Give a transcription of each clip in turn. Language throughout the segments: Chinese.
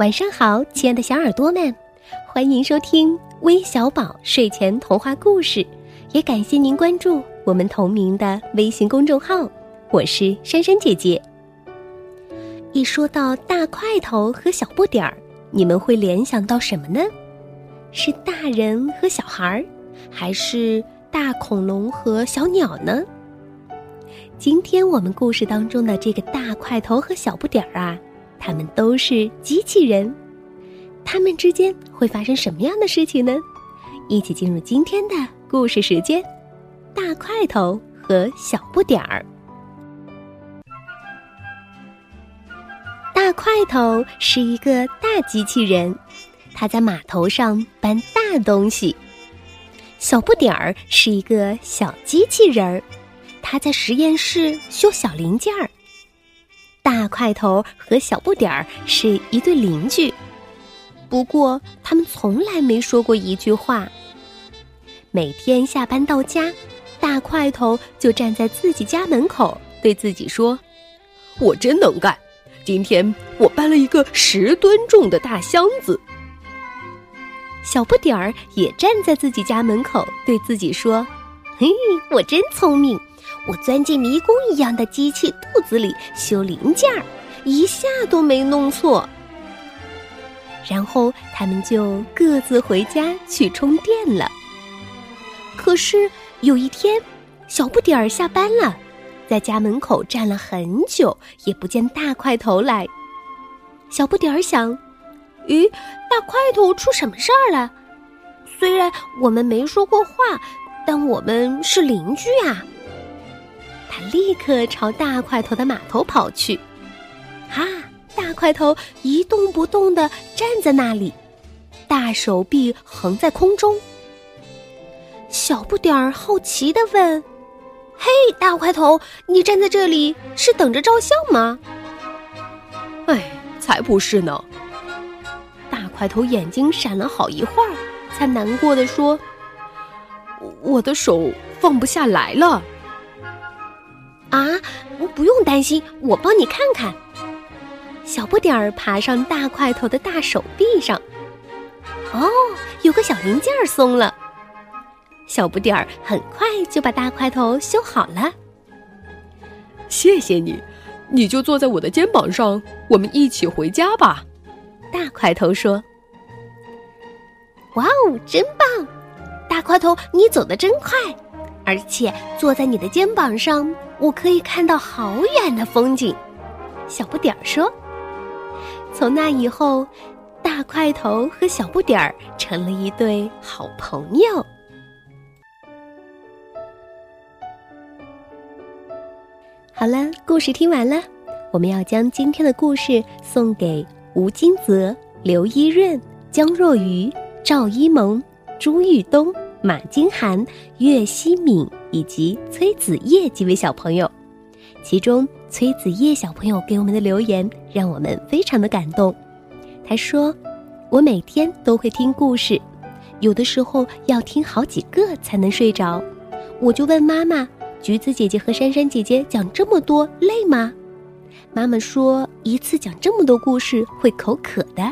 晚上好，亲爱的小耳朵们，欢迎收听微小宝睡前童话故事，也感谢您关注我们同名的微信公众号。我是珊珊姐姐。一说到大块头和小不点儿，你们会联想到什么呢？是大人和小孩儿，还是大恐龙和小鸟呢？今天我们故事当中的这个大块头和小不点儿啊。他们都是机器人，他们之间会发生什么样的事情呢？一起进入今天的故事时间：大块头和小不点儿。大块头是一个大机器人，他在码头上搬大东西；小不点儿是一个小机器人儿，他在实验室修小零件儿。大块头和小不点儿是一对邻居，不过他们从来没说过一句话。每天下班到家，大块头就站在自己家门口，对自己说：“我真能干，今天我搬了一个十吨重的大箱子。”小不点儿也站在自己家门口，对自己说：“嘿，我真聪明。”我钻进迷宫一样的机器肚子里修零件儿，一下都没弄错。然后他们就各自回家去充电了。可是有一天，小不点儿下班了，在家门口站了很久，也不见大块头来。小不点儿想：“咦，大块头出什么事儿了？虽然我们没说过话，但我们是邻居啊。”他立刻朝大块头的码头跑去，哈！大块头一动不动的站在那里，大手臂横在空中。小不点儿好奇的问：“嘿，大块头，你站在这里是等着照相吗？”“哎，才不是呢！”大块头眼睛闪了好一会儿，才难过的说：“我的手放不下来了。”啊，不用担心，我帮你看看。小不点儿爬上大块头的大手臂上，哦，有个小零件松了。小不点儿很快就把大块头修好了。谢谢你，你就坐在我的肩膀上，我们一起回家吧。大块头说：“哇哦，真棒！大块头，你走得真快。”而且坐在你的肩膀上，我可以看到好远的风景。小不点儿说：“从那以后，大块头和小不点儿成了一对好朋友。”好了，故事听完了，我们要将今天的故事送给吴金泽、刘一润、江若愚、赵一萌、朱玉东。马金涵、岳希敏以及崔子叶几位小朋友，其中崔子叶小朋友给我们的留言让我们非常的感动。他说：“我每天都会听故事，有的时候要听好几个才能睡着。我就问妈妈：橘子姐姐和珊珊姐姐讲这么多累吗？妈妈说一次讲这么多故事会口渴的。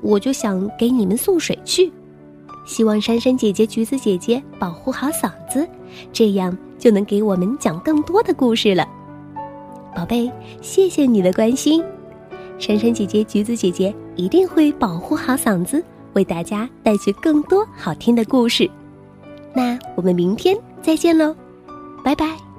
我就想给你们送水去。”希望珊珊姐姐、橘子姐姐保护好嗓子，这样就能给我们讲更多的故事了。宝贝，谢谢你的关心，珊珊姐姐、橘子姐姐一定会保护好嗓子，为大家带去更多好听的故事。那我们明天再见喽，拜拜。